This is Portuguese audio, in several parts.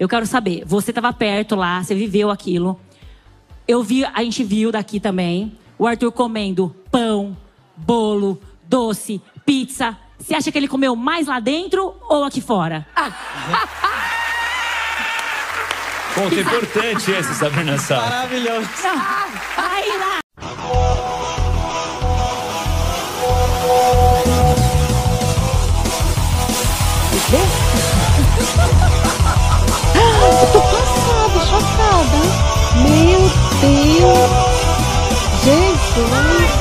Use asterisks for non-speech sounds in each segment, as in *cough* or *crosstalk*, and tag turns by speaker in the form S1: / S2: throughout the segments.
S1: Eu quero saber, você estava perto lá, você viveu aquilo. Eu vi, a gente viu daqui também, o Arthur comendo pão, bolo, doce, pizza. Você acha que ele comeu mais lá dentro ou aqui fora?
S2: Ponto importante esse, Sabrina Sá.
S3: Maravilhoso.
S1: Aí lá.
S4: Passada. Meu Deus. Jesus.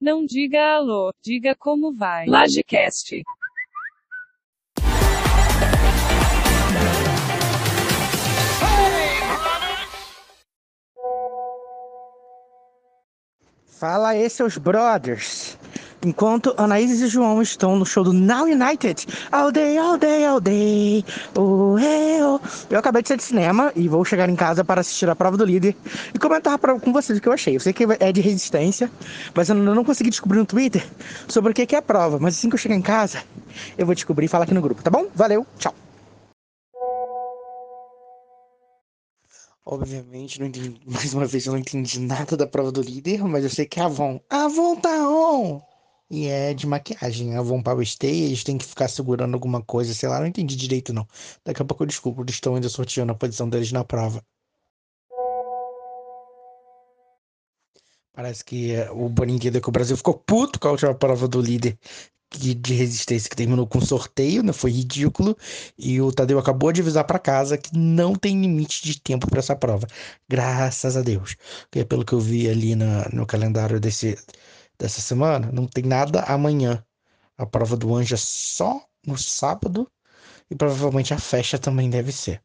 S5: Não diga alô, diga como vai. Lagecast.
S3: Fala aí, seus brothers. Enquanto Anaíses e João estão no show do Now United, all day, all day, all day, oh, hey, oh. Eu acabei de sair de cinema e vou chegar em casa para assistir a prova do líder e comentar pra- com vocês o que eu achei. Eu sei que é de resistência, mas eu não consegui descobrir no Twitter sobre o que é a prova. Mas assim que eu chegar em casa, eu vou descobrir e falar aqui no grupo, tá bom? Valeu, tchau. Obviamente, não entendi, *laughs* mais uma vez eu não entendi nada da prova do líder, mas eu sei que é Avon. Avon tá on! E é de maquiagem. A Avon Power Stay, eles têm que ficar segurando alguma coisa, sei lá, não entendi direito não. Daqui a pouco eu desculpo, eles estão ainda sorteando a posição deles na prova. Parece que eh, o Boninho que o Brasil ficou puto com a última prova do líder de resistência que terminou com sorteio, né? Foi ridículo. E o Tadeu acabou de avisar pra casa que não tem limite de tempo pra essa prova. Graças a Deus. Porque pelo que eu vi ali na, no calendário desse, dessa semana, não tem nada amanhã. A prova do anjo é só no sábado. E provavelmente a festa também deve ser.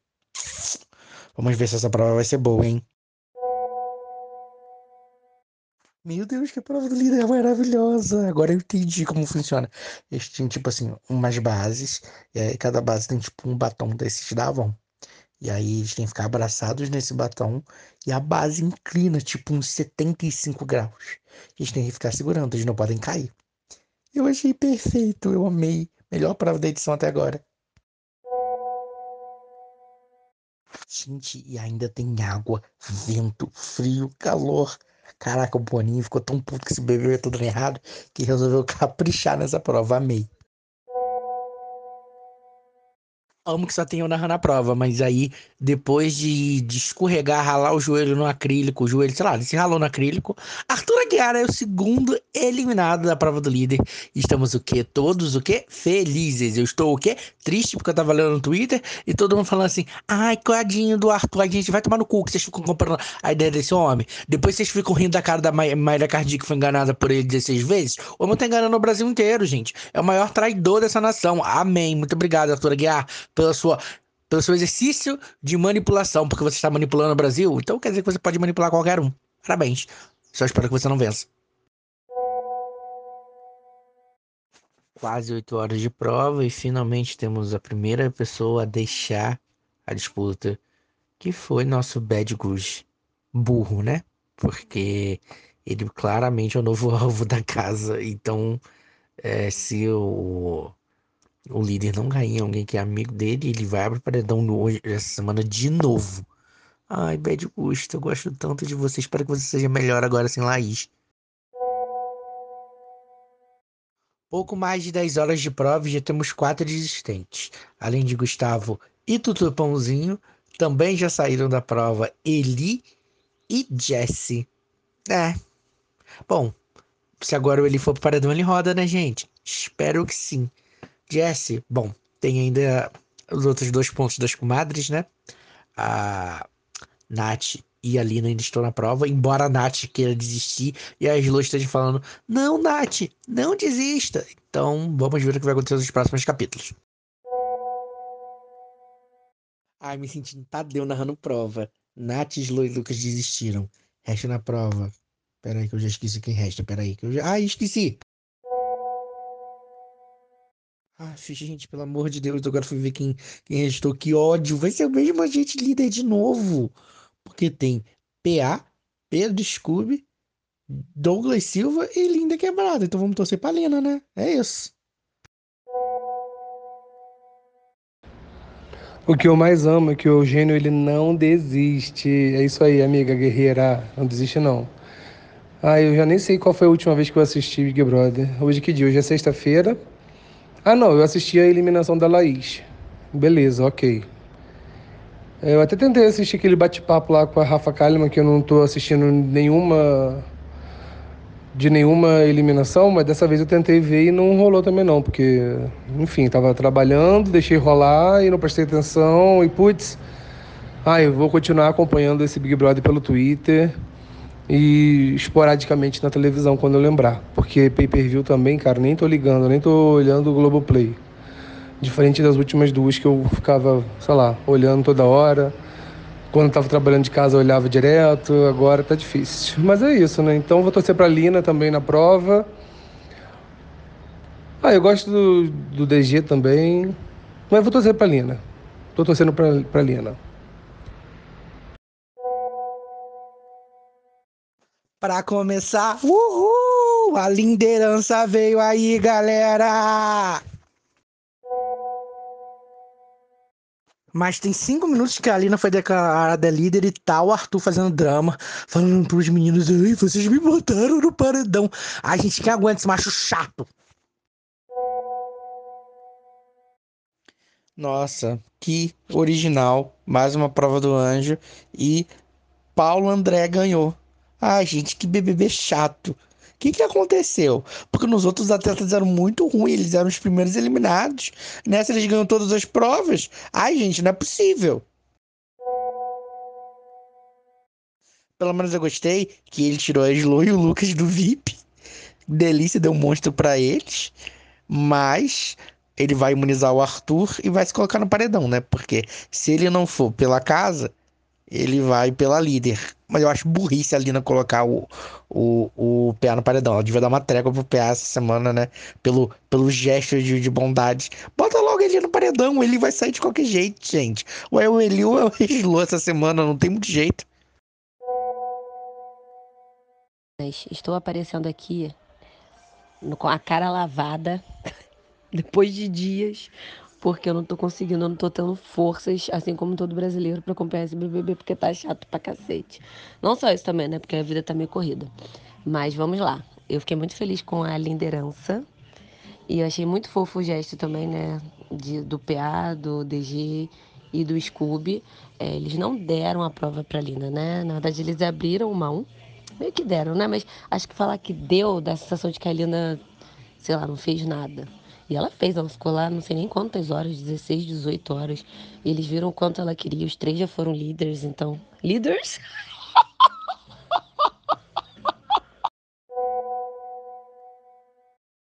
S3: Vamos ver se essa prova vai ser boa, hein? Meu Deus, que prova do líder maravilhosa! Agora eu entendi como funciona. Eles tinham, tipo assim, umas bases, e aí cada base tem, tipo, um batom desses da Avon. E aí eles têm que ficar abraçados nesse batom, e a base inclina, tipo, uns 75 graus. Eles têm que ficar segurando, eles não podem cair. Eu achei perfeito, eu amei. Melhor prova da edição até agora. Gente, e ainda tem água, vento, frio, calor. Caraca, o Boninho ficou tão puto que esse bebê ia tudo errado que resolveu *laughs* caprichar nessa prova. Amei. Amo que só tem eu narrando a prova, mas aí depois de, de escorregar, ralar o joelho no acrílico, o joelho, sei lá, ele se ralou no acrílico. Arthur Aguiar é o segundo eliminado da prova do líder. Estamos o quê? Todos o quê? Felizes. Eu estou o quê? Triste porque eu tava lendo no Twitter e todo mundo falando assim: ai, coadinho do Arthur, a gente vai tomar no cu que vocês ficam comprando a ideia desse homem. Depois vocês ficam rindo da cara da Ma- Mayra Cardi que foi enganada por ele 16 vezes. O homem tá enganando o Brasil inteiro, gente. É o maior traidor dessa nação. Amém. Muito obrigado, Arthur Aguiar, pela sua. Pelo seu exercício de manipulação, porque você está manipulando o Brasil, então quer dizer que você pode manipular qualquer um. Parabéns. Só espero que você não vença. Quase oito horas de prova e finalmente temos a primeira pessoa a deixar a disputa, que foi nosso Bad Goose. Burro, né? Porque ele claramente é o novo *laughs* alvo da casa. Então, é, se o, o líder não ganhar alguém que é amigo dele, ele vai pro paredão no- hoje, essa semana de novo. Ai, Bad Goose, eu gosto tanto de você. Espero que você seja melhor agora sem Laís. Pouco mais de 10 horas de prova e já temos quatro desistentes. Além de Gustavo e Tutu Pãozinho, também já saíram da prova Eli e Jesse. É. Bom, se agora o Eli for pro paredão, ele roda, né, gente? Espero que sim. Jesse, bom, tem ainda os outros dois pontos das comadres, né? A Nath e a Lina ainda estão na prova, embora a Nath queira desistir e a Slo esteja falando: Não, Nath, não desista. Então, vamos ver o que vai acontecer nos próximos capítulos. Ai, me sentindo Tadeu narrando prova. Nath, Slo e Lucas desistiram. Resta na prova. Pera aí que eu já esqueci quem resta. Pera aí que eu já... Ah, esqueci. Ah, gente, pelo amor de Deus, agora fui ver quem, quem editou, que ódio. Vai ser o mesmo agente líder de novo. Porque tem PA, Pedro Scooby, Douglas Silva e Linda Quebrada. Então vamos torcer pra Lena, né? É isso.
S6: O que eu mais amo é que o Eugênio ele não desiste. É isso aí, amiga guerreira. Não desiste, não. Ah, eu já nem sei qual foi a última vez que eu assisti Big Brother. Hoje que dia? Hoje é sexta-feira. Ah, não, eu assisti a eliminação da Laís. Beleza, ok. Eu até tentei assistir aquele bate-papo lá com a Rafa Kalimann, que eu não tô assistindo nenhuma de nenhuma eliminação, mas dessa vez eu tentei ver e não rolou também não, porque, enfim, tava trabalhando, deixei rolar e não prestei atenção e putz, ah, eu vou continuar acompanhando esse Big Brother pelo Twitter e esporadicamente na televisão quando eu lembrar, porque pay-per-view também, cara, nem tô ligando, nem tô olhando o Globoplay. Diferente das últimas duas que eu ficava, sei lá, olhando toda hora. Quando estava trabalhando de casa eu olhava direto, agora tá difícil. Mas é isso, né? Então vou torcer para a Lina também na prova. Ah, eu gosto do, do DG também. Mas vou torcer para a Lina. Tô torcendo para a Lina.
S3: Para começar, uhul! A liderança veio aí, galera! Mas tem cinco minutos que a Alina foi declarada líder e tal, o Arthur fazendo drama, falando pros meninos, ai, vocês me botaram no paredão. Ai, gente, quem aguenta esse macho chato? Nossa, que original. Mais uma prova do anjo. E Paulo André ganhou. Ai, gente, que BBB chato que, que aconteceu? Porque nos outros atletas eram muito ruins, eles eram os primeiros eliminados. Nessa eles ganham todas as provas. Ai, gente, não é possível. Pelo menos eu gostei que ele tirou a Slo e o Lucas do VIP. Delícia deu um monstro para eles. Mas ele vai imunizar o Arthur e vai se colocar no paredão, né? Porque se ele não for pela casa, ele vai pela líder. Mas eu acho burrice a Lina colocar o, o, o PA no paredão. Ela devia dar uma trégua pro PA essa semana, né? Pelo, pelo gesto de, de bondade. Bota logo ele no paredão, ele vai sair de qualquer jeito, gente. Ou é o Eli ou é o essa semana, não tem muito jeito.
S7: Estou aparecendo aqui com a cara lavada, *laughs* depois de dias, porque eu não tô conseguindo, eu não tô tendo forças, assim como todo brasileiro, para acompanhar esse BBB, porque tá chato pra cacete. Não só isso também, né? Porque a vida tá meio corrida. Mas vamos lá. Eu fiquei muito feliz com a liderança. E eu achei muito fofo o gesto também, né? De, do PA, do DG e do Scooby. É, eles não deram a prova pra Lina, né? Na verdade, eles abriram mão. Meio que deram, né? Mas acho que falar que deu dá a sensação de que a Lina, sei lá, não fez nada. E ela fez, ela ficou lá não sei nem quantas horas, 16, 18 horas. E eles viram o quanto ela queria. Os três já foram líderes, então. Líderes? *laughs*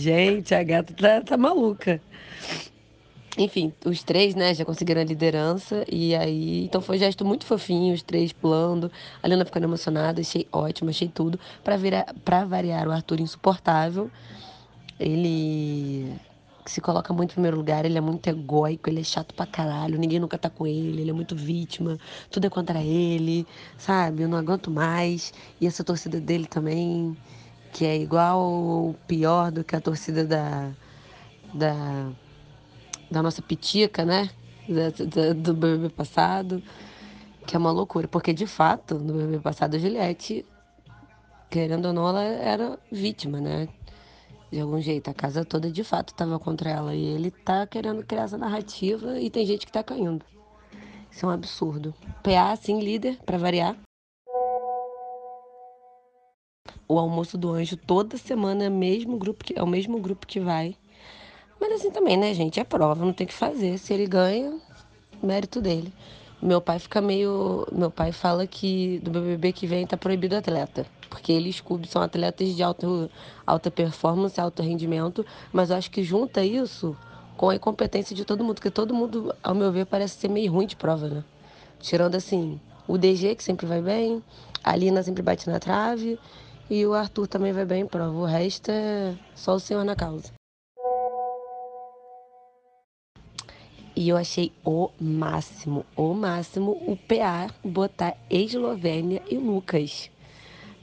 S7: Gente, a gata tá, tá maluca. Enfim, os três, né, já conseguiram a liderança e aí, então foi um gesto muito fofinho, os três pulando, a Lena ficando emocionada, achei ótimo, achei tudo. Pra, virar, pra variar, o Arthur insuportável, ele se coloca muito em primeiro lugar, ele é muito egóico, ele é chato pra caralho, ninguém nunca tá com ele, ele é muito vítima, tudo é contra ele, sabe? Eu não aguento mais. E essa torcida dele também, que é igual ou pior do que a torcida da, da, da nossa pitica, né? Da, da, do bebê passado, que é uma loucura, porque de fato, no bebê passado, a Juliette, querendo ou não, ela era vítima, né? De algum jeito. A casa toda de fato estava contra ela. E ele tá querendo criar essa narrativa e tem gente que tá caindo. Isso é um absurdo. PA, sim, líder, para variar. O almoço do anjo toda semana é o mesmo grupo que, é o mesmo grupo que vai. Mas assim também, né, gente? É prova, não tem que fazer. Se ele ganha, mérito dele. Meu pai fica meio. Meu pai fala que do BBB que vem tá proibido atleta. Porque eles, Scooby, são atletas de alto, alta performance, alto rendimento. Mas eu acho que junta isso com a incompetência de todo mundo. Porque todo mundo, ao meu ver, parece ser meio ruim de prova, né? Tirando assim, o DG, que sempre vai bem, a Lina sempre bate na trave. E o Arthur também vai bem em prova. O resto é só o senhor na causa. E eu achei o máximo, o máximo o PA botar Eslovênia e Lucas.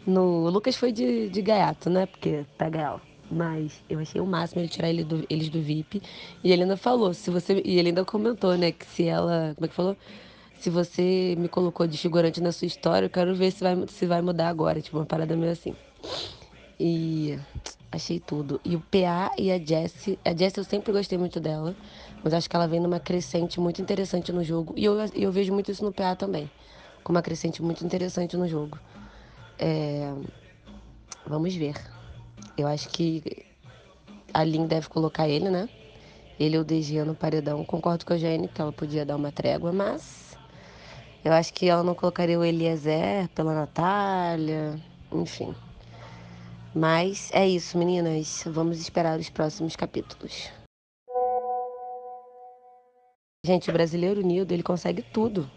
S7: No, o Lucas foi de, de gaiato, né? Porque tá gaiato. Mas eu achei o máximo ele tirar ele do- eles do VIP. E ele ainda falou, se você. E ele ainda comentou, né, que se ela. Como é que falou? Se você me colocou de figurante na sua história, eu quero ver se vai, se vai mudar agora. Tipo, uma parada meio assim. E achei tudo. E o PA e a Jessie. A Jessie eu sempre gostei muito dela. Mas acho que ela vem numa crescente muito interessante no jogo. E eu, eu vejo muito isso no PA também. Com uma crescente muito interessante no jogo. É, Vamos ver. Eu acho que a Lin deve colocar ele, né? Ele e o DG no paredão. Concordo com a Jane que ela podia dar uma trégua, mas eu acho que ela não colocaria o Eliezer pela Natália, enfim. Mas é isso, meninas. Vamos esperar os próximos capítulos. Gente, o Brasileiro Unido, ele consegue tudo.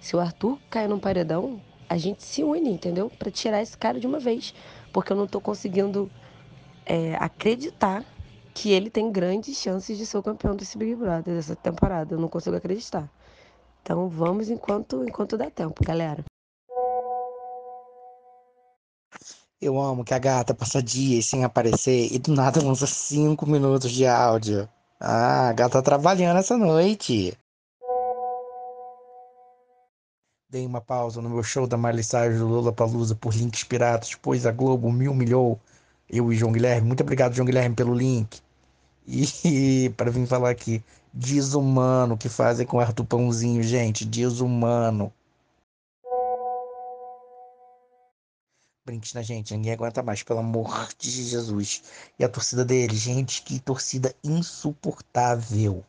S7: Se o Arthur cair num paredão, a gente se une, entendeu? Pra tirar esse cara de uma vez. Porque eu não tô conseguindo é, acreditar que ele tem grandes chances de ser o campeão desse Big Brother dessa temporada. Eu não consigo acreditar. Então vamos enquanto, enquanto dá tempo, galera.
S3: Eu amo que a gata passa dias sem aparecer e do nada lança cinco minutos de áudio. Ah, a gata tá trabalhando essa noite. Dei uma pausa no meu show da Miley Cyrus do Lollapalooza por links piratas, pois a Globo me humilhou. Eu e João Guilherme. Muito obrigado, João Guilherme, pelo link. E *laughs* para vir falar aqui, desumano que fazem com Arthur Pãozinho, gente, desumano. Brinques na gente, ninguém aguenta mais, pelo amor de Jesus. E a torcida dele, gente, que torcida insuportável.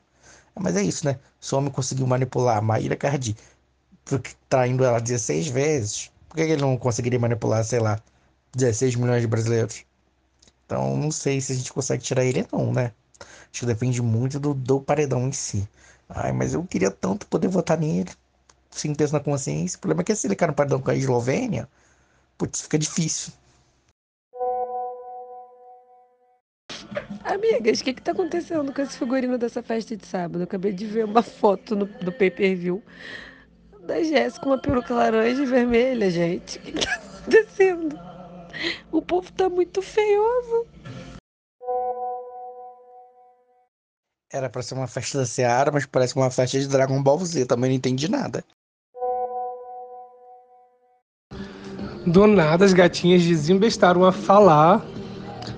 S3: Mas é isso, né? Só homem conseguiu manipular Maíra Cardi, traindo ela 16 vezes. Por que ele não conseguiria manipular, sei lá, 16 milhões de brasileiros? Então, não sei se a gente consegue tirar ele, não, né? Acho que depende muito do, do paredão em si. Ai, mas eu queria tanto poder votar nele, sem peso na consciência. O problema é que se ele cair no paredão com a Eslovênia, putz, fica difícil.
S7: Amigas, o que que tá acontecendo com esse figurino dessa festa de sábado? Eu acabei de ver uma foto no, do pay-per-view da Jéssica com uma peruca laranja e vermelha, gente. O que que tá acontecendo? O povo tá muito feioso.
S3: Era pra ser uma festa da Seara, mas parece uma festa de Dragon Ball Z. Também não entendi nada.
S6: Do nada, as gatinhas desembestaram a falar.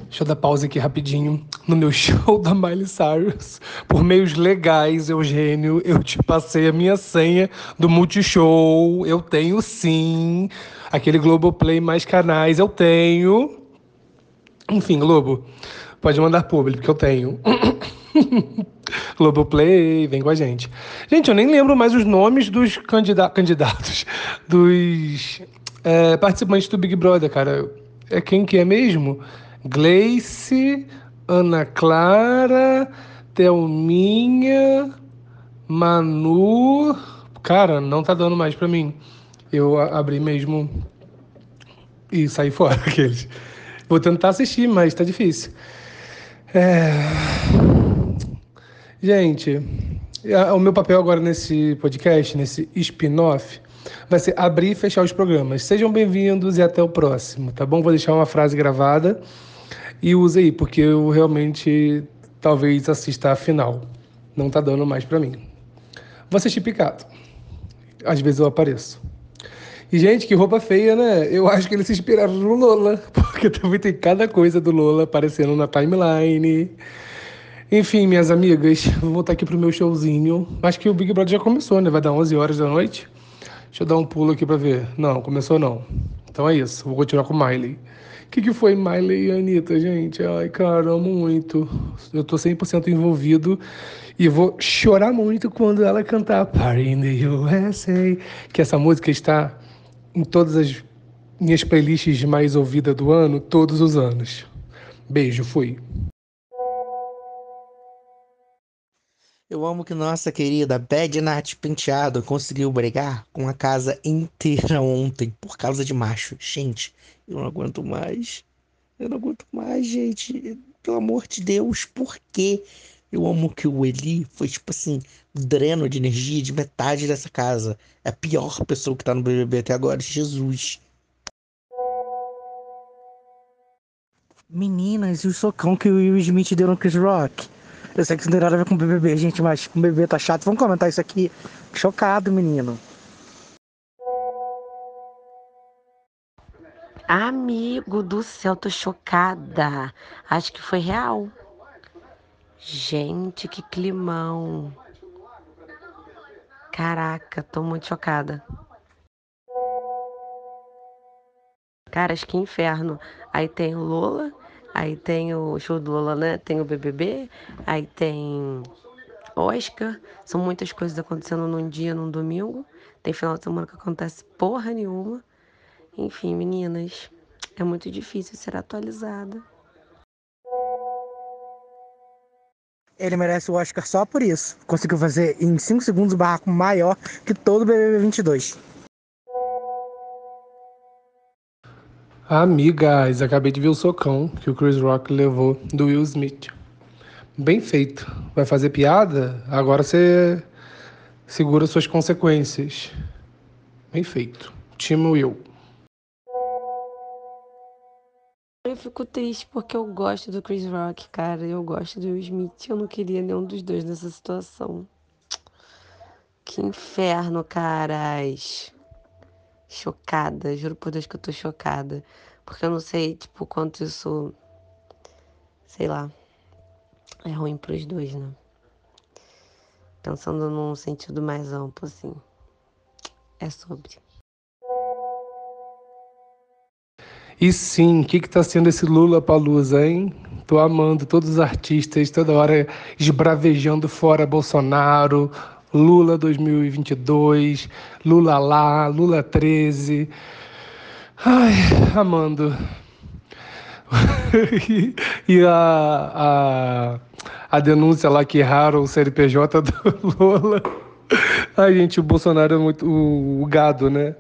S6: Deixa eu dar pausa aqui rapidinho. No meu *laughs* show da Miley Cyrus, por meios legais, Eugênio, eu te passei a minha senha do Multishow. Eu tenho sim. Aquele Globoplay mais canais, eu tenho. Enfim, Globo, pode mandar público, que eu tenho. *coughs* Globoplay, vem com a gente. Gente, eu nem lembro mais os nomes dos candida candidatos, *laughs* dos é, participantes do Big Brother, cara. É quem que é mesmo? Gleice, Ana Clara, Thelminha, Manu. Cara, não tá dando mais pra mim. Eu abri mesmo e saí fora *laughs* aqueles. Vou tentar assistir, mas tá difícil. É... Gente, o meu papel agora nesse podcast, nesse spin-off, vai ser abrir e fechar os programas. Sejam bem-vindos e até o próximo, tá bom? Vou deixar uma frase gravada e use aí, porque eu realmente talvez assista a final. Não tá dando mais pra mim. Vou assistir picado. Às vezes eu apareço. E, gente, que roupa feia, né? Eu *laughs* acho que eles se inspiraram no Lola, *laughs* porque também tem cada coisa do Lola aparecendo na timeline. Enfim, minhas amigas, *laughs* vou voltar aqui pro meu showzinho. Acho que o Big Brother já começou, né? Vai dar 11 horas da noite. Deixa eu dar um pulo aqui pra ver. Não, começou não. Então é isso, vou continuar com Miley. Que, que foi Miley e Anitta, gente? Ai, cara, amo muito. Eu tô 100% envolvido e vou chorar muito quando ela cantar Party in the USA, que essa música está em todas as minhas playlists mais ouvidas do ano, todos os anos. Beijo, fui.
S3: Eu amo que nossa querida Bad Nath Penteado conseguiu brigar com a casa inteira ontem por causa de macho. Gente, eu não aguento mais. Eu não aguento mais, gente. Pelo amor de Deus, por quê? Eu amo que o Eli foi, tipo assim, dreno de energia de metade dessa casa. É a pior pessoa que tá no BBB até agora. Jesus. Meninas, e o socão que o Will Smith deu no Chris Rock? Eu sei que isso não tem nada a ver com BBB, gente, mas com BBB tá chato. Vamos comentar isso aqui. Chocado, menino.
S7: Amigo do céu, tô chocada. Acho que foi real. Gente, que climão. Caraca, tô muito chocada. Cara, acho que inferno. Aí tem o Lola, aí tem o show do Lola, né? Tem o BBB, aí tem Oscar. São muitas coisas acontecendo num dia, num domingo. Tem final de semana que acontece porra nenhuma. Enfim, meninas, é muito difícil ser atualizada.
S3: Ele merece o Oscar só por isso. Conseguiu fazer em 5 segundos o barraco maior que todo o BBB 22.
S6: Amigas, acabei de ver o socão que o Chris Rock levou do Will Smith. Bem feito. Vai fazer piada? Agora você segura suas consequências. Bem feito. Time Will.
S7: Eu fico triste porque eu gosto do Chris Rock, cara. Eu gosto do Will Smith. Eu não queria nenhum dos dois nessa situação. Que inferno, caras. Chocada. Juro por Deus que eu tô chocada. Porque eu não sei, tipo, quanto isso. Sei lá. É ruim pros dois, né? Pensando num sentido mais amplo, assim. É sobre.
S6: E sim, o que que tá sendo esse Lula Palusa, hein? Tô amando todos os artistas, toda hora esbravejando fora Bolsonaro, Lula 2022, Lula lá, Lula 13. Ai, amando. *laughs* e a, a, a denúncia lá que erraram o CNPJ do *laughs* Lula. Ai, gente, o Bolsonaro é muito. O, o gado, né?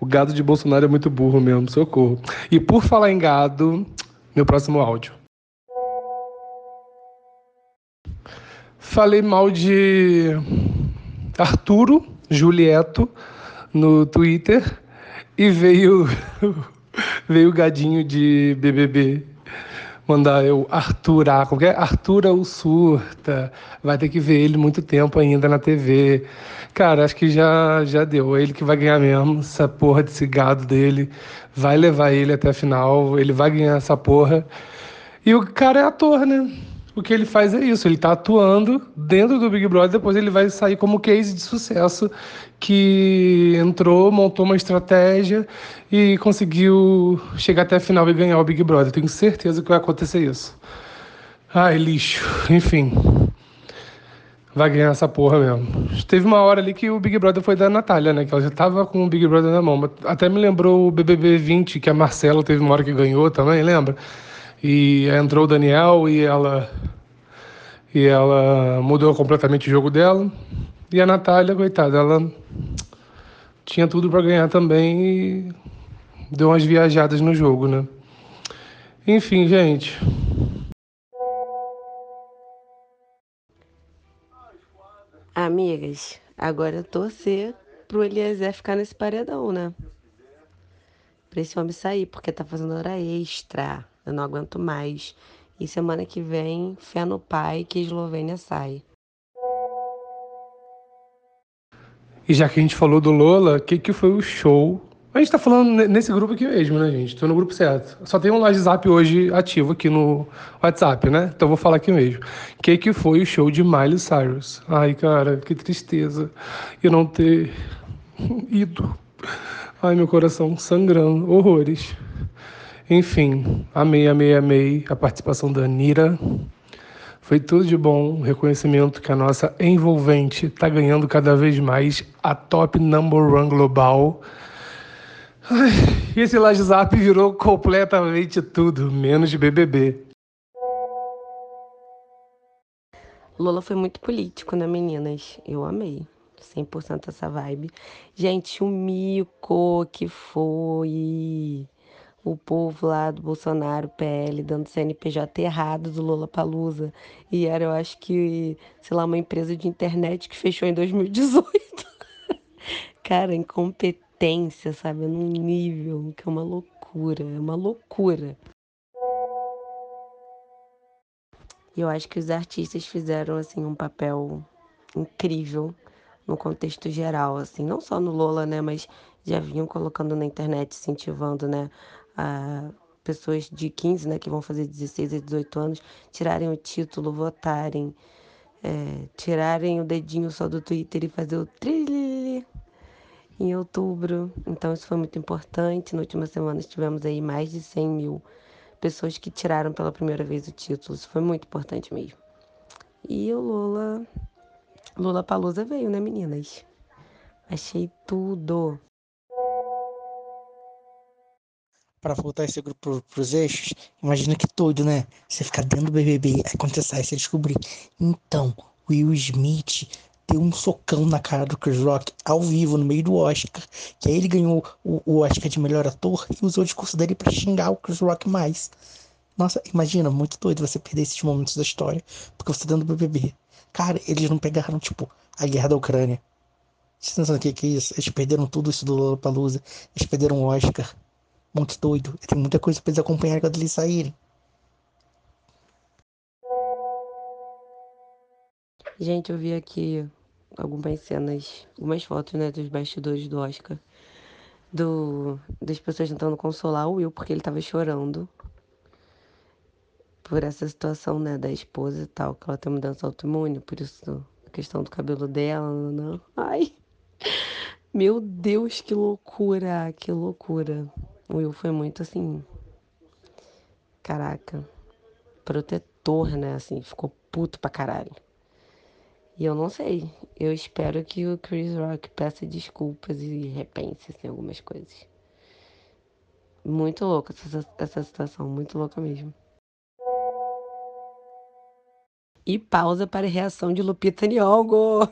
S6: O gado de Bolsonaro é muito burro mesmo, socorro. E por falar em gado, meu próximo áudio. Falei mal de Arturo Julieto no Twitter e veio *laughs* veio o gadinho de BBB mandar eu Arturar, qualquer Artura o surta, vai ter que ver ele muito tempo ainda na TV. Cara, acho que já já deu, é ele que vai ganhar mesmo, essa porra desse gado dele, vai levar ele até a final, ele vai ganhar essa porra. E o cara é ator, né? O que ele faz é isso, ele tá atuando dentro do Big Brother, depois ele vai sair como case de sucesso que entrou, montou uma estratégia e conseguiu chegar até a final e ganhar o Big Brother. Tenho certeza que vai acontecer isso. Ai, lixo. Enfim. Vai ganhar essa porra mesmo. Teve uma hora ali que o Big Brother foi da Natália, né? Que ela já tava com o Big Brother na mão. Até me lembrou o BBB 20, que a Marcela teve uma hora que ganhou também, lembra? E entrou o Daniel e ela e ela mudou completamente o jogo dela. E a Natália, coitada, ela tinha tudo para ganhar também e deu umas viajadas no jogo, né? Enfim, gente.
S7: Amigas, agora eu torcer pro Eliezer ficar nesse paredão, né? Pra esse homem sair, porque tá fazendo hora extra. Eu não aguento mais. E semana que vem, fé no pai que Eslovênia sai.
S6: E já que a gente falou do Lola, o que, que foi o show? A gente tá falando nesse grupo aqui mesmo, né, gente? Tô no grupo certo. Só tem um WhatsApp hoje ativo aqui no WhatsApp, né? Então vou falar aqui mesmo. O que, que foi o show de Miley Cyrus? Ai, cara, que tristeza eu não ter *laughs* ido. Ai, meu coração sangrando, horrores. Enfim, amei, amei, amei a participação da Anira. Foi tudo de bom, reconhecimento que a nossa envolvente está ganhando cada vez mais a top number one global. Ai, esse WhatsApp virou completamente tudo, menos BBB.
S7: Lola foi muito político, né, meninas? Eu amei. 100% essa vibe. Gente, o mico que foi o povo lá do Bolsonaro, PL, dando CNPJ errado do Lula Palusa. E era, eu acho que, sei lá, uma empresa de internet que fechou em 2018. *laughs* Cara, incompetência, sabe? Num nível que é uma loucura, é uma loucura. E eu acho que os artistas fizeram assim um papel incrível no contexto geral, assim, não só no Lola, né, mas já vinham colocando na internet, incentivando, né, a pessoas de 15, né, que vão fazer 16 a 18 anos, tirarem o título, votarem, é, tirarem o dedinho só do Twitter e fazer o trilha em outubro. Então isso foi muito importante. Na última semana tivemos aí mais de 100 mil pessoas que tiraram pela primeira vez o título. Isso foi muito importante mesmo. E o Lula. Lula Palusa veio, né, meninas? Achei tudo.
S3: Para voltar esse grupo pros eixos, imagina que doido, né? Você ficar dentro do BBB, aí quando você sai, você descobrir. Então, Will Smith deu um socão na cara do Chris Rock ao vivo, no meio do Oscar. Que aí ele ganhou o, Oscar de melhor ator e usou o discurso dele para xingar o Chris Rock mais. Nossa, imagina, muito doido você perder esses momentos da história porque você tá dando BBB. Cara, eles não pegaram, tipo, a guerra da Ucrânia. Vocês estão pensando o que, que é isso? Eles perderam tudo isso do Lollapalooza. Eles perderam o Oscar. Muito doido. Tem muita coisa pra eles acompanharem quando eles saírem.
S7: Gente, eu vi aqui algumas cenas, algumas fotos, né, dos bastidores do Oscar. Do, das pessoas tentando consolar o Will porque ele tava chorando por essa situação, né, da esposa e tal, que ela tem mudança autoimune, por isso a questão do cabelo dela, não. Ai, meu Deus, que loucura, que loucura. O Will foi muito assim, caraca, protetor, né, assim, ficou puto pra caralho. E eu não sei. Eu espero que o Chris Rock peça desculpas e repense assim, algumas coisas. Muito louca essa, essa situação, muito louca mesmo. E pausa para reação de Lupita Nyong'o.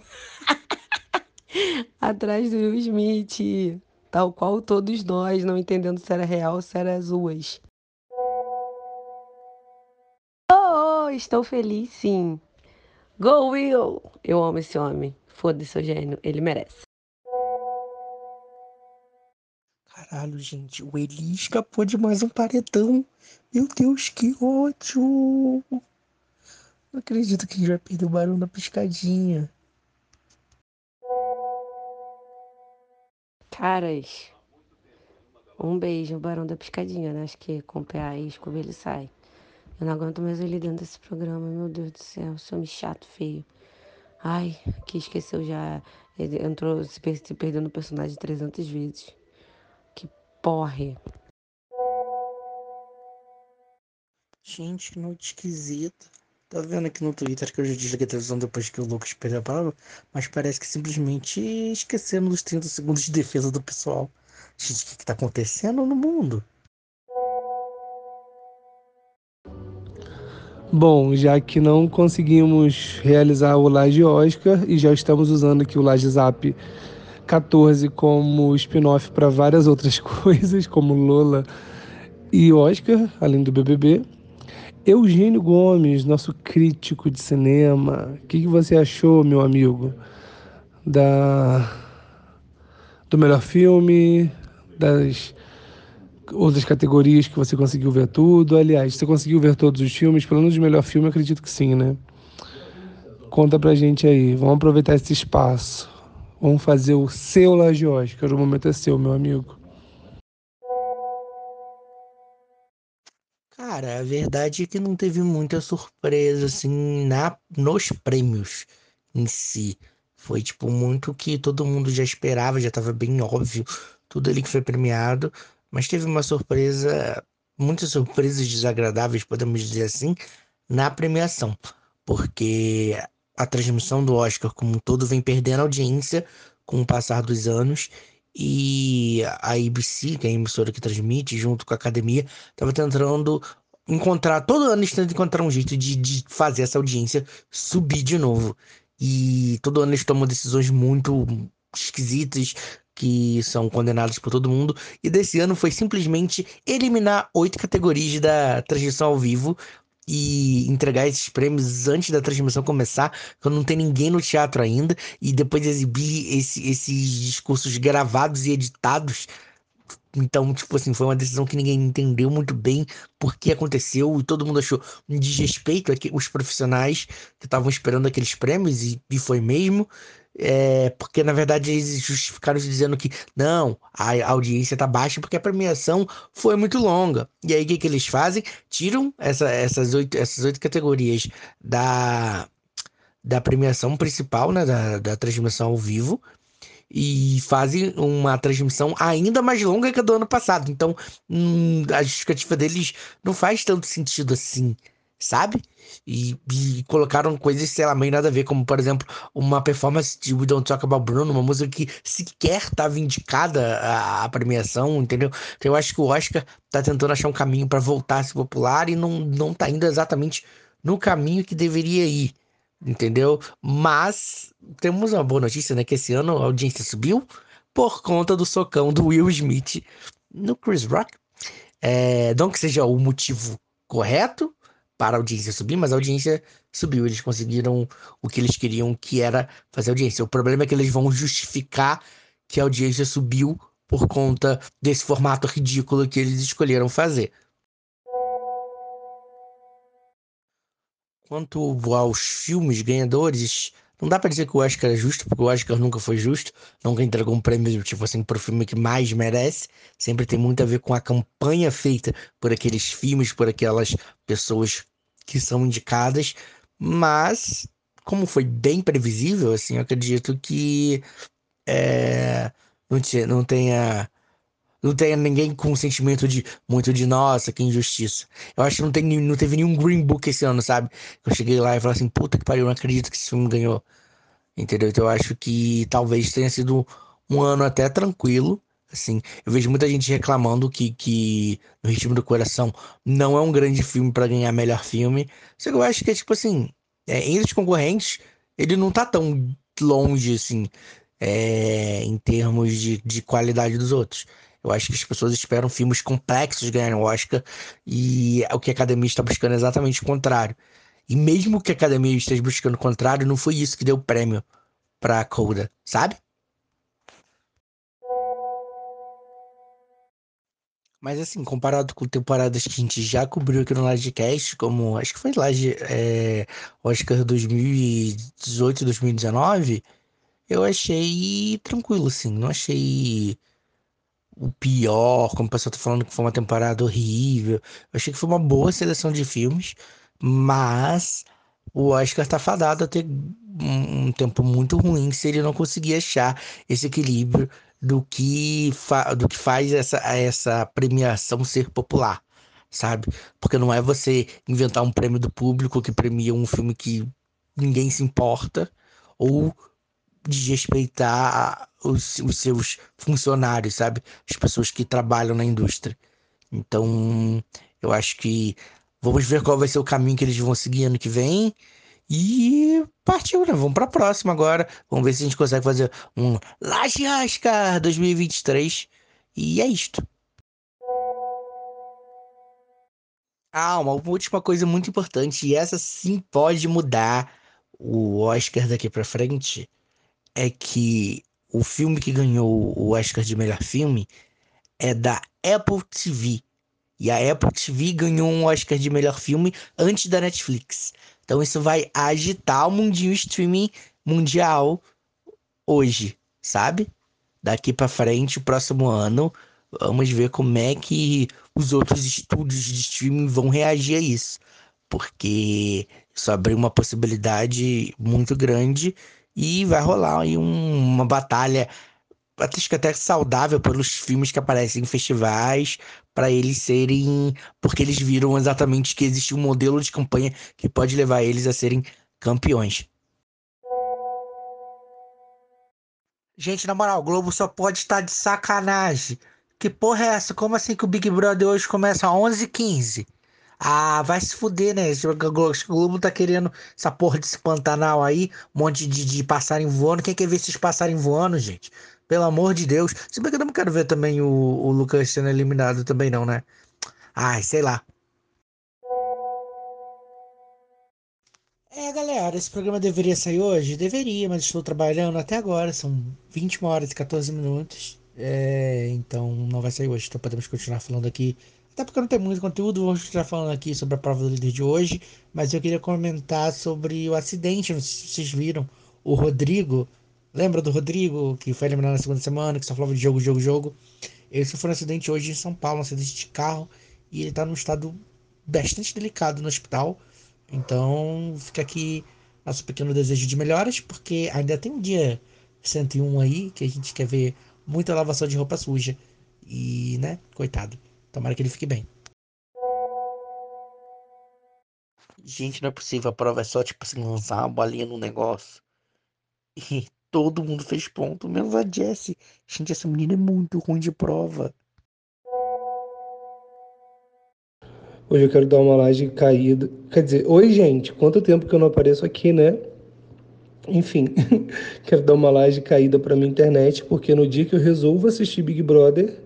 S7: *laughs* Atrás do Will Smith. Tal qual todos nós, não entendendo se era real ou se era ruas. Oh, estou feliz sim. Go Will! Eu amo esse homem. Foda-se, gênio. Ele merece.
S3: Caralho, gente, o Eli escapou de mais um paredão. Meu Deus, que ódio! Não acredito que gente vai perder o barulho da piscadinha.
S7: Caras, um beijo, Barão da Piscadinha, né? Acho que com PA e escova ele sai. Eu não aguento mais ele dentro desse programa, meu Deus do céu, esse homem chato, feio. Ai, que esqueceu já. Ele entrou, se, per se perdeu no personagem 300 vezes. Que porre.
S3: Gente, que noite esquisita. Tá vendo aqui no Twitter que eu já desliguei a televisão depois que o Lucas perdeu a palavra, mas parece que simplesmente esqueceram dos 30 segundos de defesa do pessoal. Gente, o que, que tá acontecendo no mundo?
S6: Bom, já que não conseguimos realizar o Laje Oscar e já estamos usando aqui o Laje Zap 14 como spin-off para várias outras *laughs* coisas, como Lola e Oscar, além do BBB. Eugênio Gomes, nosso crítico de cinema, o que, que você achou, meu amigo, da do melhor filme, das outras categorias que você conseguiu ver tudo. Aliás, você conseguiu ver todos os filmes? Pelo menos o melhor filme, acredito que sim, né? Conta pra gente aí. Vamos aproveitar esse espaço. Vamos fazer o seu Laje Oscar. O momento é seu, meu amigo.
S3: Cara, a verdade é que não teve muita surpresa, assim, na, nos prêmios em si. Foi, tipo, muito que todo mundo já esperava, já tava bem óbvio, tudo ali que foi premiado. Mas teve uma surpresa, muitas surpresas desagradáveis, podemos dizer assim, na premiação. Porque a transmissão do Oscar como um todo vem perdendo audiência com o passar dos anos. E a ABC, que é a emissora que transmite, junto com a academia, estava tentando encontrar, todo ano eles tentam encontrar um jeito de, de fazer essa audiência subir de novo. E todo ano eles tomam decisões muito esquisitas, que são condenadas por todo mundo. E desse ano foi simplesmente eliminar oito categorias da transmissão ao vivo e entregar esses prêmios antes da transmissão começar, quando não tem ninguém no teatro ainda, e depois exibir esse, esses discursos gravados e editados Então, tipo assim, foi uma decisão que ninguém entendeu muito bem por que aconteceu e todo mundo achou um desrespeito aqui os profissionais que estavam esperando aqueles prêmios e, e foi mesmo. É, porque na verdade eles justificaram dizendo que não, a, audiência tá baixa porque a premiação foi muito longa. E aí o que, que eles fazem? Tiram essa, essas, oito, essas oito categorias da, da premiação principal, né, da, da transmissão ao vivo, e fazem uma transmissão ainda mais longa que a do ano passado. Então, hum, a justificativa deles não faz tanto sentido assim, sabe? E, e, colocaram coisas, sei lá, meio nada a ver, como por exemplo, uma performance de We Don't Talk About Bruno, uma música que sequer estava indicada à, premiação, entendeu? Então eu acho que o Oscar tá tentando achar um caminho para voltar a ser popular e não, não tá indo exatamente no caminho que deveria ir entendeu? Mas temos uma boa notícia, né? Que esse ano a audiência subiu por conta do socão do Will Smith no Chris Rock. É, não que seja o motivo correto para a audiência subir, mas a audiência subiu. Eles conseguiram o que eles queriam, que era fazer audiência. O problema é que eles vão justificar que a audiência subiu por conta desse formato ridículo que eles escolheram fazer. Quanto aos filmes ganhadores, não dá para dizer que o Oscar é justo, porque o Oscar nunca foi justo, nunca entregou um prêmio, tipo assim, pro filme que mais merece. Sempre tem muito a ver com a campanha feita por aqueles filmes, por aquelas pessoas que são indicadas. Mas, como foi bem previsível, assim, eu acredito que é, não, não tenha não tenha ninguém com um sentimento de muito de nossa, que injustiça. Eu acho que não, tem, não teve nenhum Green Book esse ano, sabe? Eu cheguei lá e falei assim, puta que pariu, não acredito que esse filme ganhou. Entendeu? Então eu acho que talvez tenha sido um ano até tranquilo. Assim, eu vejo muita gente reclamando que, que No Ritmo do Coração não é um grande filme para ganhar melhor filme. Só que eu acho que é tipo assim, é, entre os concorrentes, ele não tá tão longe assim, é, em termos de, de qualidade dos outros. Eu acho que as pessoas esperam filmes complexos ganharem o Oscar e o que a academia está buscando é exatamente o contrário. E mesmo que a academia esteja buscando o contrário, não foi isso que deu o prêmio para Coda, sabe? Mas assim, comparado com temporadas que a gente já cobriu aqui no Lagecast, como acho que foi Laje, é, Oscar 2018, 2019, eu achei tranquilo, assim, não achei o pior, como o pessoal tá falando que foi uma temporada horrível. Eu achei que foi uma boa seleção de filmes, mas o Oscar tá fadado a ter um, tempo muito ruim se ele não conseguir achar esse equilíbrio do que, do que faz essa, essa premiação ser popular, sabe? Porque não é você inventar um prêmio do público que premia um filme que ninguém se importa, ou desrespeitar os, os seus funcionários, sabe? As pessoas que trabalham na indústria. Então, eu acho que vamos ver qual vai ser o caminho que eles vão seguir ano que vem. E partiu, né? Vamos para a próxima agora. Vamos ver se a gente consegue fazer um Laje Oscar 2023. E é isto. Ah, uma última coisa muito importante, e essa sim pode mudar o Oscar daqui para frente, é que o filme que ganhou o Oscar de melhor filme é da Apple TV. E a Apple TV ganhou um Oscar de melhor filme antes da Netflix. Então isso vai agitar o mundinho streaming mundial hoje, sabe? Daqui para frente, o próximo ano, vamos ver como é que os outros estúdios de streaming vão reagir a isso. Porque isso abriu uma possibilidade muito grande e vai rolar aí um, uma batalha, acho que até saudável pelos filmes que aparecem em festivais, para eles serem. Porque eles viram exatamente que existe um modelo de campanha que pode levar eles a serem campeões. Gente, na moral, o Globo só pode estar de sacanagem. Que porra é essa? Como assim que o Big Brother hoje começa às 11h15? Ah, vai se fuder, né? O Globo tá querendo essa porra desse Pantanal aí, um monte de, de voando. Quem quer ver esses passarinhos voando, gente? Pelo amor de Deus. Se bem que eu não quero ver também o, o Lucas sendo eliminado também não, né? Ai, sei lá. É, galera, esse programa deveria sair hoje? Deveria, mas estou trabalhando até agora. São 21 horas e 14 minutos. É, então não vai sair hoje. Então podemos continuar falando aqui. Até porque não tem muito conteúdo, vamos continuar falando aqui sobre a prova do líder de hoje. Mas eu queria comentar sobre o acidente. Não sei se vocês viram. O Rodrigo. Lembra do Rodrigo que foi eliminado na segunda semana, que só falava de jogo, jogo, jogo? Ele sofreu um acidente hoje em São Paulo, um acidente de carro. E ele tá num estado bastante delicado no hospital. Então fica aqui nosso pequeno desejo de melhoras, porque ainda tem um dia 101 aí que a gente quer ver muita lavação de roupa suja. E, né, coitado. Tomara que ele fique bem. Gente, não é possível. A prova é só, tipo assim, lançar uma bolinha no negócio. E todo mundo fez ponto, menos a Jessie. Gente, essa menina é muito ruim de prova.
S6: Hoje eu quero dar uma laje caída. Quer dizer, oi, gente. Quanto tempo que eu não apareço aqui, né? Enfim, *laughs* quero dar uma laje caída para minha internet, porque no dia que eu resolvo assistir Big Brother,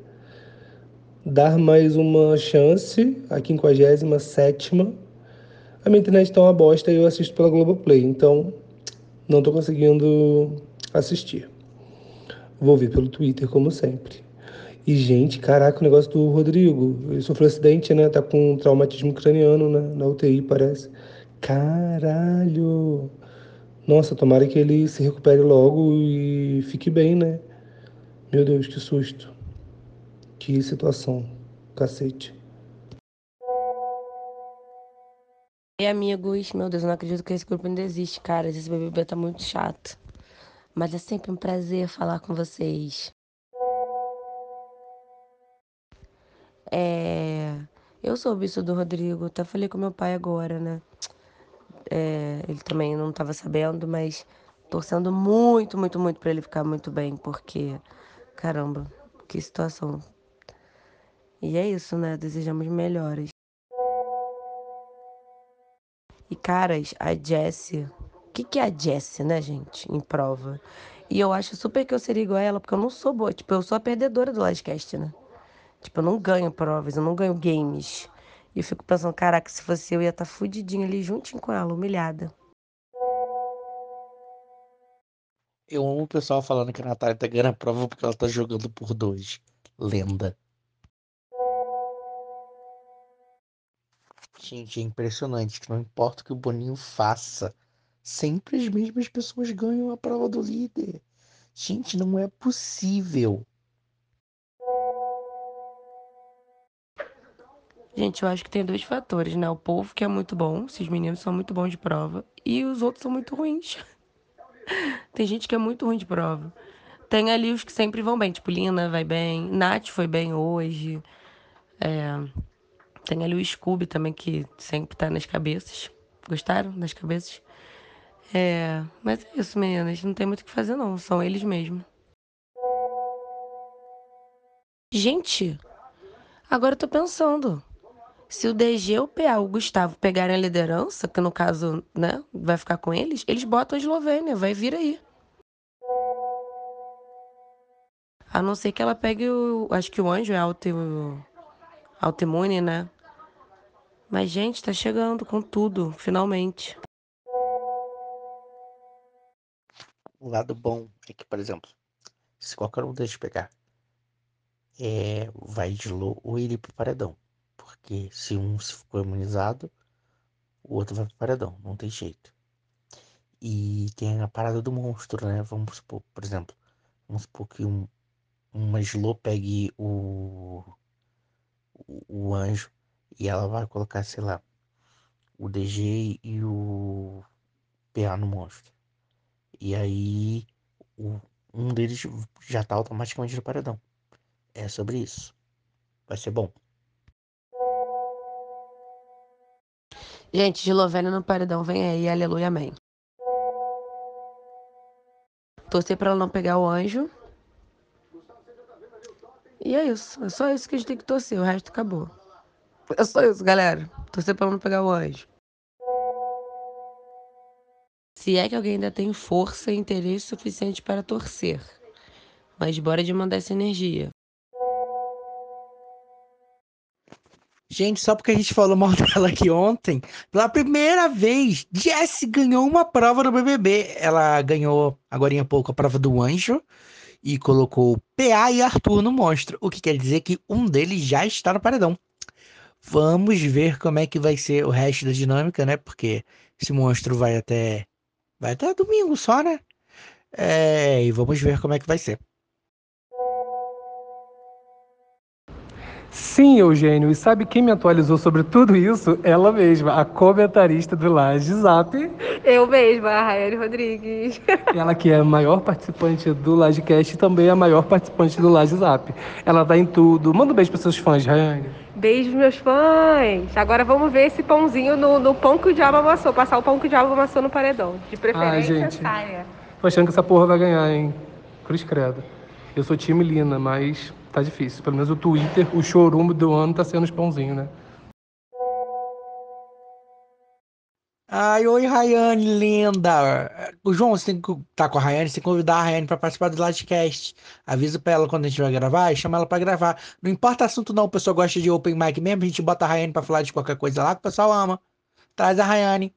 S6: dar mais uma chance, a 57 a minha internet tá uma bosta e eu assisto pela Globoplay, então não tô conseguindo assistir. Vou ver pelo Twitter, como sempre. E, gente, caraca, o negócio do Rodrigo. Ele sofreu um acidente, né? Tá com um traumatismo craniano né? na UTI, parece. Caralho! Nossa, tomara que ele se recupere logo e fique bem, né? Meu Deus, que susto. Que situação. Cacete.
S7: E amigos, meu Deus, eu não acredito que esse grupo ainda existe, cara. Esse BBB tá muito chato. Mas é sempre um prazer falar com vocês. É... Eu soube isso do Rodrigo, até falei com meu pai agora, né? É... Ele também não estava sabendo, mas torcendo muito, muito, muito para ele ficar muito bem, porque, caramba, que situação. E é isso, né? Desejamos melhores. E, caras, a Jessie. O que, que é a Jessie, né, gente? Em prova. E eu acho super que eu seria igual a ela, porque eu não sou boa. Tipo, eu sou a perdedora do Livecast, né? Tipo, eu não ganho provas, eu não ganho games. E eu fico pensando, caraca, se fosse eu, ia estar tá fudidinha ali juntinho com ela, humilhada.
S3: Eu amo o pessoal falando que a Natália tá ganhando a prova porque ela tá jogando por dois. Lenda. Gente, é impressionante que não importa o que o Boninho faça, sempre as mesmas pessoas ganham a prova do líder. Gente, não é possível.
S7: Gente, eu acho que tem dois fatores, né? O povo que é muito bom, esses meninos são muito bons de prova, e os outros são muito ruins. *laughs* tem gente que é muito ruim de prova. Tem ali os que sempre vão bem, tipo Lina vai bem, Nath foi bem hoje. É... Tem ali o Scooby também, que sempre tá nas cabeças. Gostaram das cabeças? É, mas é isso, meninas. Não tem muito o que fazer, não. São eles mesmo. Gente, agora eu tô pensando. Se o DG, o PA, o Gustavo pegarem a liderança, que no caso, né, vai ficar com eles, eles botam a Eslovênia, vai vir aí. A não ser que ela pegue o. Acho que o anjo é auto, autoimune, né? Mas, gente, tá chegando com tudo, finalmente.
S3: O lado bom é que, por exemplo, se qualquer um deles pegar, é, vai de low ou ele pro paredão. Porque se um ficou imunizado, o outro vai pro paredão, não tem jeito. E tem a parada do monstro, né? Vamos supor, por exemplo, vamos supor que um, uma Slow pegue o, o, o anjo e ela vai colocar, sei lá, o DG e o PA no monstro. E aí o, um deles já tá automaticamente no paredão. É sobre isso. Vai ser bom.
S7: Gente, de Lovênia no paredão, vem aí, aleluia, amém. Torcer pra ela não pegar o anjo. E é isso. É só isso que a gente tem que torcer. O resto acabou. É só isso, galera. Torcer pra não pegar o anjo. Se é que alguém ainda tem força e interesse suficiente para torcer. Mas bora de mandar essa energia.
S3: Gente, só porque a gente falou mal *laughs* dela aqui ontem, pela primeira vez, Jessie ganhou uma prova no BBB. Ela ganhou agora em pouco a prova do anjo e colocou PA e Arthur no monstro, o que quer dizer que um deles já está no paredão. Vamos ver como é que vai ser o resto da dinâmica, né? Porque esse monstro vai até vai até domingo só, né? É, e vamos ver como é que vai ser.
S6: Sim, Eugênio, e sabe quem me atualizou sobre tudo isso? Ela mesma, a comentarista do Laje Zap.
S8: Eu mesma, a Rayane Rodrigues.
S6: Ela que é a maior participante do Lagecast e também a maior participante do Laje Zap. Ela tá em tudo. Manda um beijo para seus fãs, Rayane.
S8: Beijo, meus fãs. Agora vamos ver esse pãozinho no, no pão que o diabo amassou. Passar o pão que o diabo amassou no paredão. De preferência,
S6: gente.
S8: saia.
S6: Tô achando que essa porra vai ganhar, hein? Cruz credo. Eu sou time Lina, mas tá difícil. Pelo menos o Twitter, o chorume do ano tá sendo os pãozinhos, né?
S3: Ai, oi, Rayane, linda. O João, você tem que estar com a Rayane, você tem que convidar a Rayane para participar do Livecast. Avisa pra ela quando a gente vai gravar e chama ela para gravar. Não importa assunto não, o pessoal gosta de open mic mesmo, a gente bota a Rayane para falar de qualquer coisa lá que o pessoal ama. Traz a Rayane.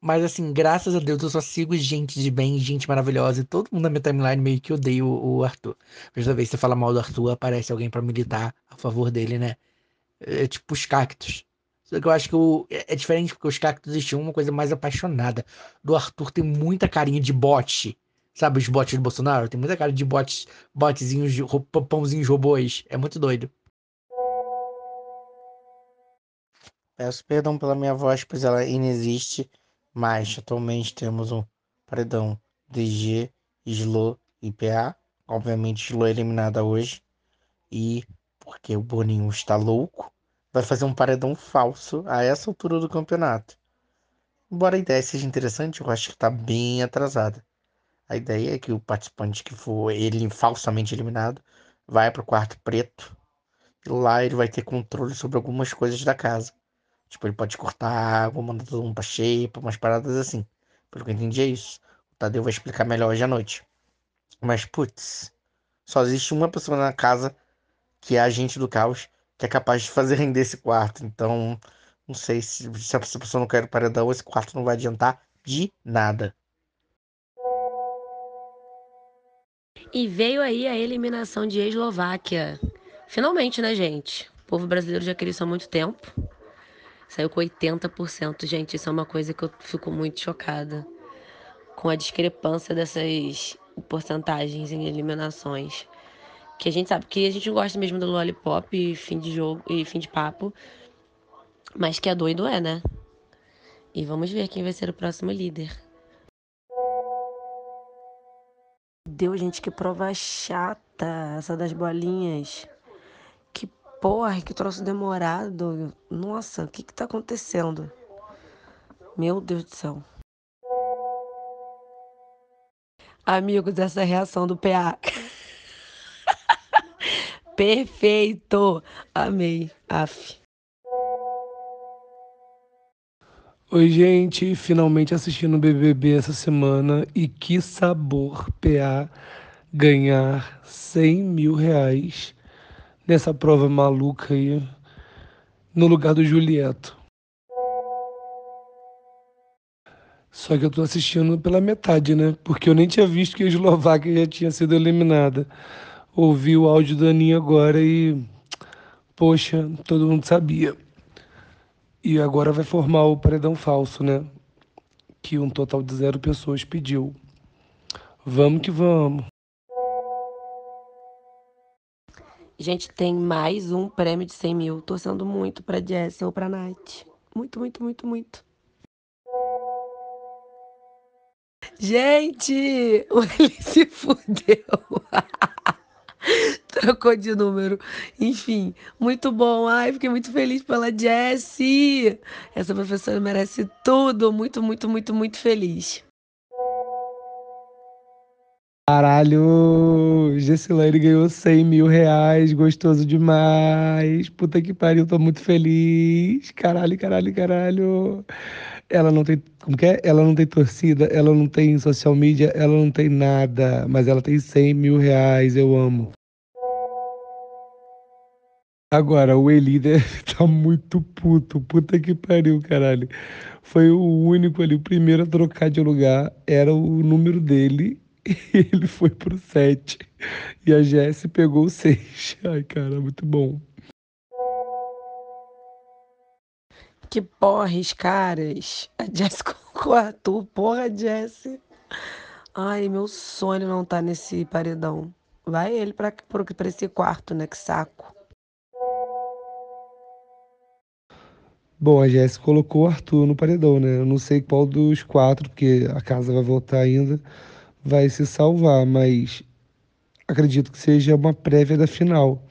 S3: Mas assim, graças a Deus eu só sigo gente de bem, gente maravilhosa. E todo mundo na minha timeline meio que odeia o, o Arthur. Mas toda vez que você fala mal do Arthur, aparece alguém pra militar a favor dele, né? É tipo os cactos. Só que eu acho que o, é é diferente porque os cactos existiam uma coisa mais apaixonada. Do Arthur tem muita carinha de bot. Sabe os bots do Bolsonaro? Tem muita cara de bots, ro- pãozinhos robôs. É muito doido. Peço perdão pela minha voz, pois ela inexiste. Mas atualmente temos um paredão DG, Slo e PA. Obviamente, Slo é eliminada hoje. E porque o Boninho está louco, vai fazer um paredão falso a essa altura do campeonato. Embora a ideia seja interessante, eu acho que está bem atrasada. A ideia é que o participante que for ele falsamente eliminado vai para o quarto preto. E lá ele vai ter controle sobre algumas coisas da casa. Tipo, ele pode cortar água, mandar todo mundo pra xepa, umas paradas assim. Pelo que eu entendi é isso. O Tadeu vai explicar melhor hoje à noite. Mas, putz, só existe uma pessoa na casa que é agente do caos, que é capaz de fazer *laughs* render esse quarto. Então, não sei se, se essa pessoa não quer o paredão, esse quarto não vai adiantar de nada.
S7: E veio aí a eliminação de Eslováquia. Finalmente, né, gente? O povo brasileiro já queria isso há muito tempo. Saiu com 80%. Gente, isso é uma coisa que eu fico muito chocada. Com a discrepância dessas porcentagens em eliminações. Que a gente sabe que a gente gosta mesmo do lollipop e fim de jogo e fim de papo. Mas que é doido é, né? E vamos ver quem vai ser o próximo líder. Deus, gente, que prova chata essa das bolinhas. Porra, que troço demorado. Nossa, o que que tá acontecendo? Meu Deus do céu. Amigos, essa reação do PA. *laughs* Perfeito. Amei. Af.
S6: Oi, gente, finalmente assistindo o BBB essa semana e que sabor PA ganhar 100 mil reais nessa prova maluca aí no lugar do Julieto. Só que eu tô assistindo pela metade, né? Porque eu nem tinha visto que a Eslováquia já tinha sido eliminada. Ouvi o áudio da Aninha agora e. Poxa, todo mundo sabia. E agora vai formar o paredão falso, né? Que um total de zero pessoas pediu. Vamos que vamos.
S7: Gente, tem mais um prêmio de 100 mil. Torcendo muito pra Jess ou pra Nath. Muito, muito, muito, muito. Gente, *laughs* ele se fudeu. *laughs* Trocou de número. Enfim, muito bom. Ai, fiquei muito feliz pela Jessie. Essa professora merece tudo. Muito, muito, muito, muito feliz.
S6: Caralho! Gessilane ganhou 100 mil reais. Gostoso demais. Puta que pariu, tô muito feliz. Caralho, caralho, caralho. Ela não tem. Como que é? Ela não tem torcida, ela não tem social media, ela não tem nada. Mas ela tem 100 mil reais. Eu amo. Agora, o Eli deve *laughs* tá muito puto. Puta que pariu, caralho. Foi o único ali, o primeiro a trocar de lugar. Era o número dele. E *laughs* ele foi pro 7. E a Jess pegou o 6. *laughs* Ai, cara, muito bom.
S7: Que porres, caras. A Jess *laughs* colocou o Arthur. Porra, Jess. Ai, meu sonho não tá nesse paredão. Vai ele pra, pra, pra esse quarto, né? Que saco.
S6: Bom, a Jéssica colocou o Arthur no paredão, né? Eu não sei qual dos quatro, porque a casa vai voltar ainda, vai se salvar, mas acredito que seja uma prévia da final.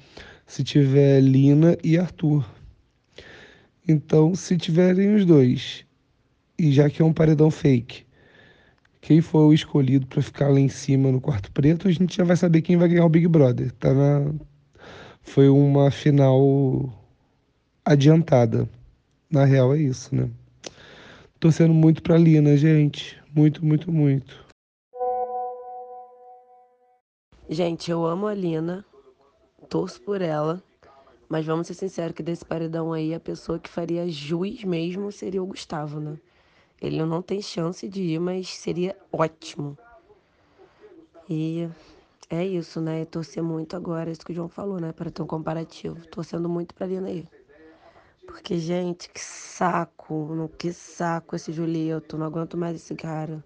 S6: Se tiver Lina e Arthur. Então, se tiverem os dois, e já que é um paredão fake, quem for o escolhido para ficar lá em cima no quarto preto, a gente já vai saber quem vai ganhar o Big Brother. Tá na... Foi uma final adiantada. Na real é isso, né? Torcendo muito pra Lina, gente. Muito, muito, muito.
S7: Gente, eu amo a Lina. Torço por ela. Mas vamos ser sinceros que desse paredão aí, a pessoa que faria juiz mesmo seria o Gustavo, né? Ele não tem chance de ir, mas seria ótimo. E é isso, né? Torcer muito agora, isso que o João falou, né? Para ter um comparativo. Torcendo muito pra Lina aí. Porque, gente, que saco, que saco esse Julieto, não aguento mais esse cara.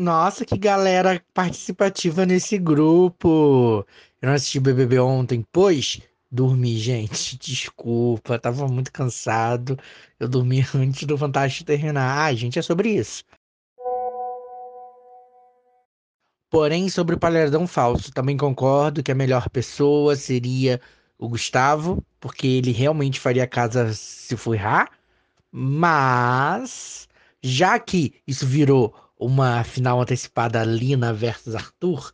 S3: Nossa, que galera participativa nesse grupo. Eu não assisti BBB ontem, pois dormi, gente. *laughs* Desculpa, tava muito cansado. Eu dormi *laughs* antes do Fantástico terminar. Ah, gente, é sobre isso. Porém, sobre o paredão falso, também concordo que a melhor pessoa seria o Gustavo, porque ele realmente faria a casa se ferrar. Mas, já que isso virou uma final antecipada Lina versus Arthur,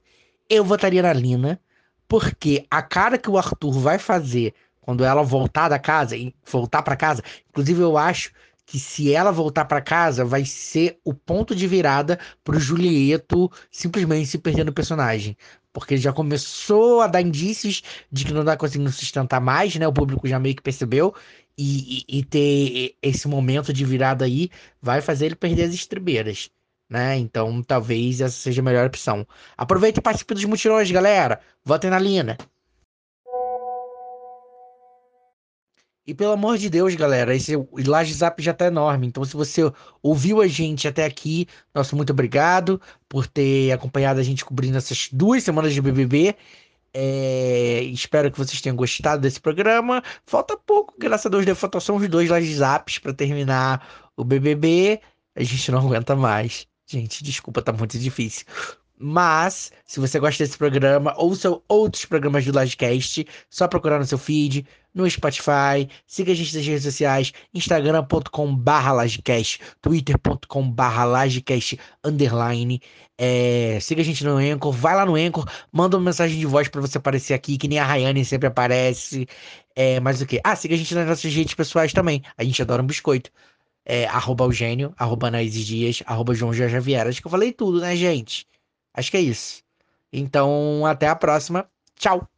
S3: eu votaria na Lina, porque a cara que o Arthur vai fazer quando ela voltar da casa, voltar para casa, inclusive eu acho que se ela voltar para casa, vai ser o ponto de virada pro Julieto simplesmente se perder no personagem. Porque ele já começou a dar indícios de que não tá conseguindo sustentar mais, né? O público já meio que percebeu. E, e, e ter esse momento de virada aí vai fazer ele perder as estribeiras. Né? Então, talvez essa seja a melhor opção. Aproveita e participe dos mutirões, galera. Votem na Lina. E pelo amor de Deus, galera, esse Laje Zap já tá enorme. Então, se você ouviu a gente até aqui, nosso muito obrigado por ter acompanhado a gente cobrindo essas duas semanas de BBB. É, espero que vocês tenham gostado desse programa. Falta pouco, graças a Deus, faltam só uns dois Laje Zaps para terminar o BBB. A gente não aguenta mais. Gente, desculpa, tá muito difícil. Mas, se você gosta desse programa, ouça outros programas do Lagecast, só procurar no seu feed, no Spotify, siga a gente nas redes sociais, instagram.com.br lagecast, twitter.com.br lagecast, underline, é, siga a gente no Anchor, vai lá no Anchor, manda uma mensagem de voz para você aparecer aqui, que nem a Rayane sempre aparece, é, mas o que? Ah, siga a gente nas nossas redes pessoais também, a gente adora um biscoito. É, arroba Eugênio, arroba Anaíses Dias, arroba João Jorge Vieira. Acho que eu falei tudo, né, gente? Acho que é isso. Então, até a próxima. Tchau!